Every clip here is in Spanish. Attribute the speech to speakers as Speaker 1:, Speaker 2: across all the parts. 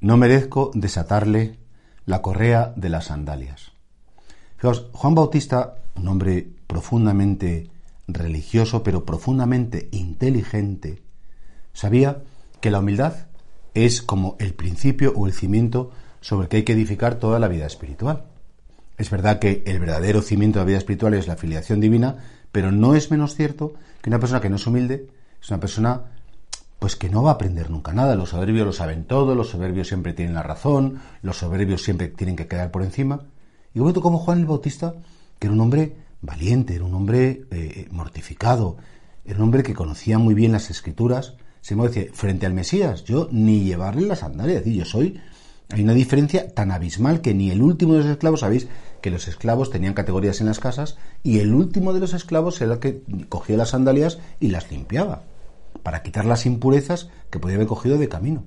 Speaker 1: no merezco desatarle la correa de las sandalias. Fijaos, Juan Bautista, un hombre profundamente religioso, pero profundamente inteligente, sabía que la humildad es como el principio o el cimiento sobre el que hay que edificar toda la vida espiritual. Es verdad que el verdadero cimiento de la vida espiritual es la filiación divina, pero no es menos cierto que una persona que no es humilde es una persona pues que no va a aprender nunca nada. Los soberbios lo saben todo, los soberbios siempre tienen la razón, los soberbios siempre tienen que quedar por encima. Y bueno, como Juan el Bautista, que era un hombre valiente, era un hombre eh, mortificado, era un hombre que conocía muy bien las escrituras, se me decir, frente al Mesías, yo ni llevarle las sandalias, yo soy hay una diferencia tan abismal que ni el último de los esclavos, sabéis que los esclavos tenían categorías en las casas y el último de los esclavos era el que cogía las sandalias y las limpiaba para quitar las impurezas que podía haber cogido de camino.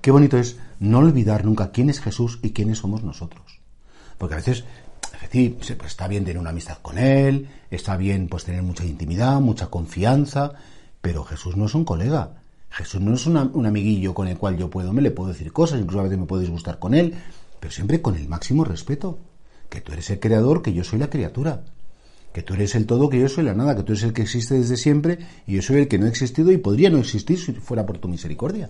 Speaker 1: Qué bonito es no olvidar nunca quién es Jesús y quiénes somos nosotros. Porque a veces, es pues está bien tener una amistad con Él, está bien pues tener mucha intimidad, mucha confianza, pero Jesús no es un colega. Jesús no es un amiguillo con el cual yo puedo, me le puedo decir cosas, incluso a veces me puedo disgustar con él, pero siempre con el máximo respeto. Que tú eres el creador, que yo soy la criatura que tú eres el todo, que yo soy la nada, que tú eres el que existe desde siempre y yo soy el que no ha existido y podría no existir si fuera por tu misericordia.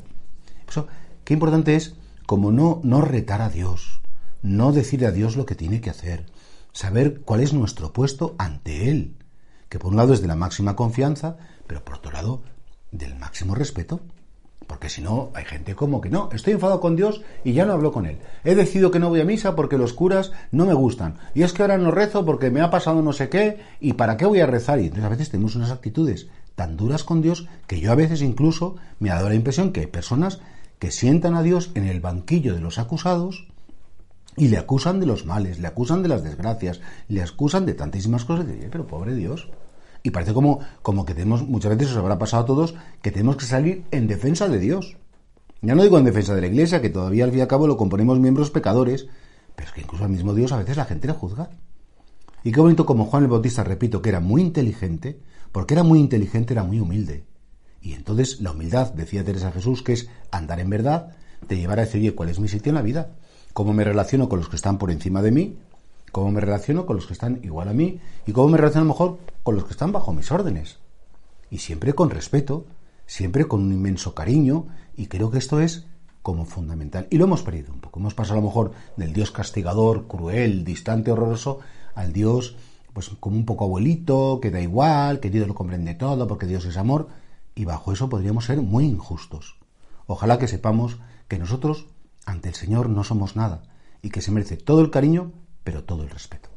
Speaker 1: Eso, qué importante es como no, no retar a Dios, no decir a Dios lo que tiene que hacer, saber cuál es nuestro puesto ante Él, que por un lado es de la máxima confianza, pero por otro lado del máximo respeto. Porque si no, hay gente como que no, estoy enfadado con Dios y ya no hablo con Él. He decidido que no voy a misa porque los curas no me gustan. Y es que ahora no rezo porque me ha pasado no sé qué y para qué voy a rezar. Y entonces a veces tenemos unas actitudes tan duras con Dios que yo a veces incluso me ha dado la impresión que hay personas que sientan a Dios en el banquillo de los acusados y le acusan de los males, le acusan de las desgracias, le acusan de tantísimas cosas. Y pero pobre Dios, y parece como, como que tenemos, muchas veces os habrá pasado a todos, que tenemos que salir en defensa de Dios. Ya no digo en defensa de la Iglesia, que todavía al fin y al cabo lo componemos miembros pecadores, pero es que incluso al mismo Dios a veces la gente le juzga. Y qué bonito como Juan el Bautista, repito, que era muy inteligente, porque era muy inteligente, era muy humilde. Y entonces la humildad, decía Teresa Jesús, que es andar en verdad, te llevará a decir, oye, ¿cuál es mi sitio en la vida? ¿Cómo me relaciono con los que están por encima de mí? Cómo me relaciono con los que están igual a mí y cómo me relaciono mejor con los que están bajo mis órdenes. Y siempre con respeto, siempre con un inmenso cariño, y creo que esto es como fundamental. Y lo hemos perdido un poco. Hemos pasado a lo mejor del Dios castigador, cruel, distante, horroroso, al Dios, pues como un poco abuelito, que da igual, que Dios lo comprende todo, porque Dios es amor, y bajo eso podríamos ser muy injustos. Ojalá que sepamos que nosotros ante el Señor no somos nada, y que se merece todo el cariño pero todo el respeto.